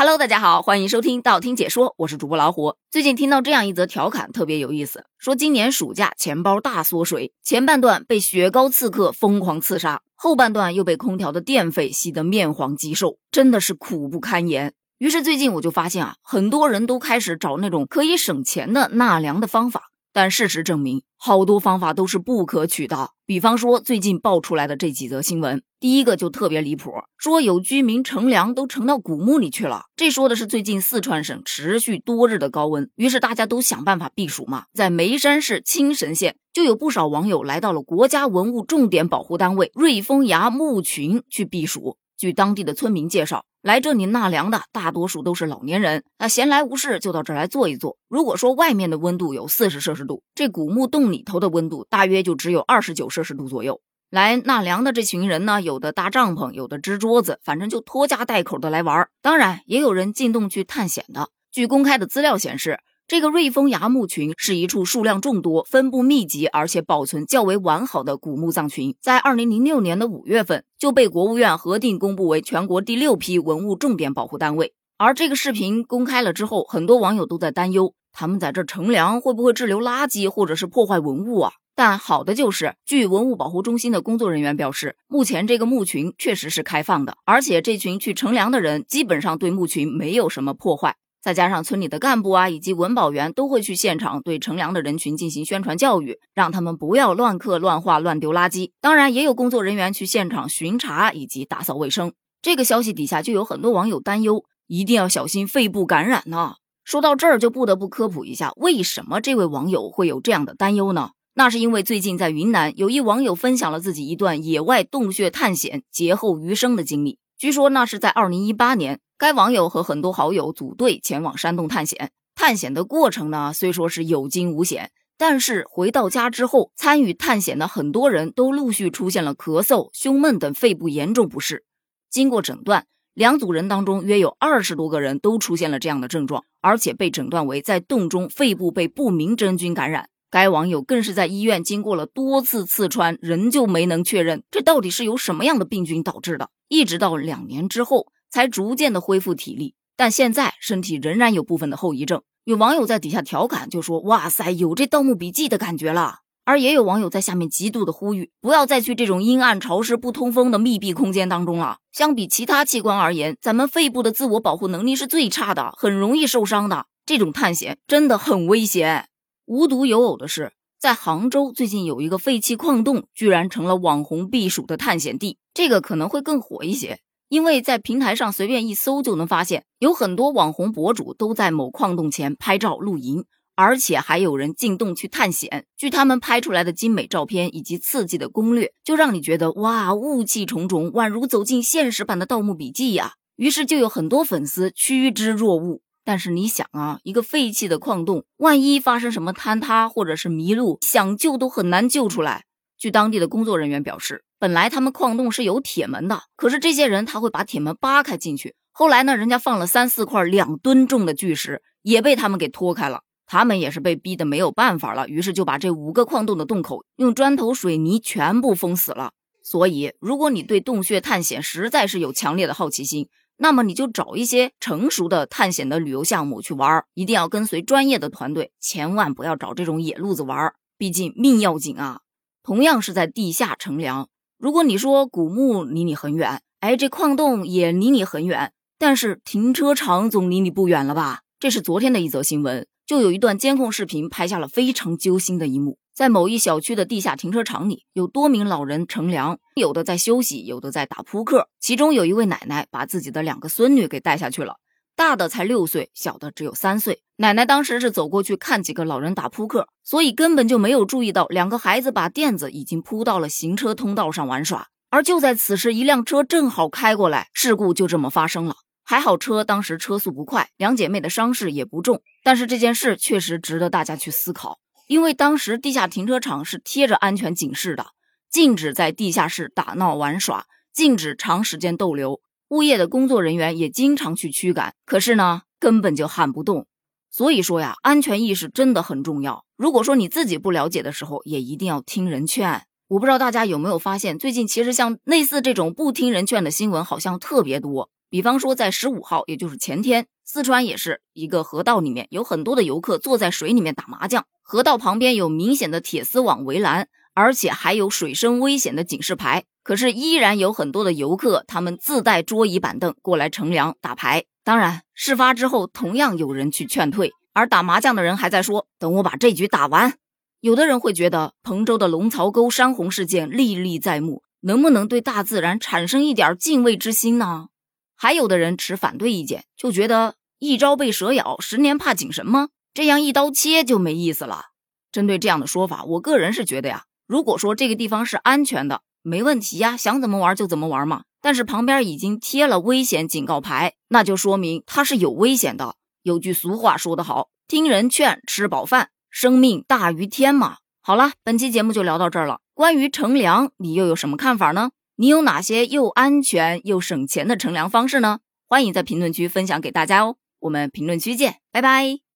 Hello，大家好，欢迎收听道听解说，我是主播老虎。最近听到这样一则调侃，特别有意思，说今年暑假钱包大缩水，前半段被雪糕刺客疯狂刺杀，后半段又被空调的电费吸得面黄肌瘦，真的是苦不堪言。于是最近我就发现啊，很多人都开始找那种可以省钱的纳凉的方法。但事实证明，好多方法都是不可取的。比方说，最近爆出来的这几则新闻，第一个就特别离谱，说有居民乘凉都乘到古墓里去了。这说的是最近四川省持续多日的高温，于是大家都想办法避暑嘛。在眉山市青神县，就有不少网友来到了国家文物重点保护单位瑞丰崖墓群去避暑。据当地的村民介绍，来这里纳凉的大多数都是老年人，那闲来无事就到这儿来坐一坐。如果说外面的温度有四十摄氏度，这古墓洞里头的温度大约就只有二十九摄氏度左右。来纳凉的这群人呢，有的搭帐篷，有的支桌子，反正就拖家带口的来玩。当然，也有人进洞去探险的。据公开的资料显示。这个瑞丰崖墓群是一处数量众多、分布密集，而且保存较为完好的古墓葬群，在二零零六年的五月份就被国务院核定公布为全国第六批文物重点保护单位。而这个视频公开了之后，很多网友都在担忧，他们在这乘凉会不会滞留垃圾或者是破坏文物啊？但好的就是，据文物保护中心的工作人员表示，目前这个墓群确实是开放的，而且这群去乘凉的人基本上对墓群没有什么破坏。再加上村里的干部啊，以及文保员都会去现场对乘凉的人群进行宣传教育，让他们不要乱刻乱画、乱丢垃圾。当然，也有工作人员去现场巡查以及打扫卫生。这个消息底下就有很多网友担忧，一定要小心肺部感染呢。说到这儿，就不得不科普一下，为什么这位网友会有这样的担忧呢？那是因为最近在云南，有一网友分享了自己一段野外洞穴探险劫后余生的经历。据说那是在二零一八年。该网友和很多好友组队前往山洞探险，探险的过程呢，虽说是有惊无险，但是回到家之后，参与探险的很多人都陆续出现了咳嗽、胸闷等肺部严重不适。经过诊断，两组人当中约有二十多个人都出现了这样的症状，而且被诊断为在洞中肺部被不明真菌感染。该网友更是在医院经过了多次刺穿，仍旧没能确认这到底是由什么样的病菌导致的，一直到两年之后。才逐渐的恢复体力，但现在身体仍然有部分的后遗症。有网友在底下调侃，就说：“哇塞，有这《盗墓笔记》的感觉了。”而也有网友在下面极度的呼吁，不要再去这种阴暗、潮湿、不通风的密闭空间当中了。相比其他器官而言，咱们肺部的自我保护能力是最差的，很容易受伤的。这种探险真的很危险。无独有偶的是，在杭州最近有一个废弃矿洞，居然成了网红避暑的探险地，这个可能会更火一些。因为在平台上随便一搜就能发现，有很多网红博主都在某矿洞前拍照露营，而且还有人进洞去探险。据他们拍出来的精美照片以及刺激的攻略，就让你觉得哇，雾气重重，宛如走进现实版的《盗墓笔记》呀。于是就有很多粉丝趋之若鹜。但是你想啊，一个废弃的矿洞，万一发生什么坍塌或者是迷路，想救都很难救出来。据当地的工作人员表示，本来他们矿洞是有铁门的，可是这些人他会把铁门扒开进去。后来呢，人家放了三四块两吨重的巨石，也被他们给拖开了。他们也是被逼得没有办法了，于是就把这五个矿洞的洞口用砖头、水泥全部封死了。所以，如果你对洞穴探险实在是有强烈的好奇心，那么你就找一些成熟的探险的旅游项目去玩，一定要跟随专业的团队，千万不要找这种野路子玩，毕竟命要紧啊。同样是在地下乘凉，如果你说古墓离你很远，哎，这矿洞也离你很远，但是停车场总离你不远了吧？这是昨天的一则新闻，就有一段监控视频拍下了非常揪心的一幕，在某一小区的地下停车场里，有多名老人乘凉，有的在休息，有的在打扑克，其中有一位奶奶把自己的两个孙女给带下去了。大的才六岁，小的只有三岁。奶奶当时是走过去看几个老人打扑克，所以根本就没有注意到两个孩子把垫子已经铺到了行车通道上玩耍。而就在此时，一辆车正好开过来，事故就这么发生了。还好车当时车速不快，两姐妹的伤势也不重。但是这件事确实值得大家去思考，因为当时地下停车场是贴着安全警示的，禁止在地下室打闹玩耍，禁止长时间逗留。物业的工作人员也经常去驱赶，可是呢，根本就喊不动。所以说呀，安全意识真的很重要。如果说你自己不了解的时候，也一定要听人劝。我不知道大家有没有发现，最近其实像类似这种不听人劝的新闻好像特别多。比方说在十五号，也就是前天，四川也是一个河道里面有很多的游客坐在水里面打麻将，河道旁边有明显的铁丝网围栏，而且还有水深危险的警示牌。可是依然有很多的游客，他们自带桌椅板凳过来乘凉打牌。当然，事发之后同样有人去劝退，而打麻将的人还在说：“等我把这局打完。”有的人会觉得彭州的龙槽沟山洪事件历历在目，能不能对大自然产生一点敬畏之心呢？还有的人持反对意见，就觉得一朝被蛇咬，十年怕井绳吗？这样一刀切就没意思了。针对这样的说法，我个人是觉得呀，如果说这个地方是安全的，没问题呀，想怎么玩就怎么玩嘛。但是旁边已经贴了危险警告牌，那就说明它是有危险的。有句俗话说得好，听人劝，吃饱饭。生命大于天嘛。好了，本期节目就聊到这儿了。关于乘凉，你又有什么看法呢？你有哪些又安全又省钱的乘凉方式呢？欢迎在评论区分享给大家哦。我们评论区见，拜拜。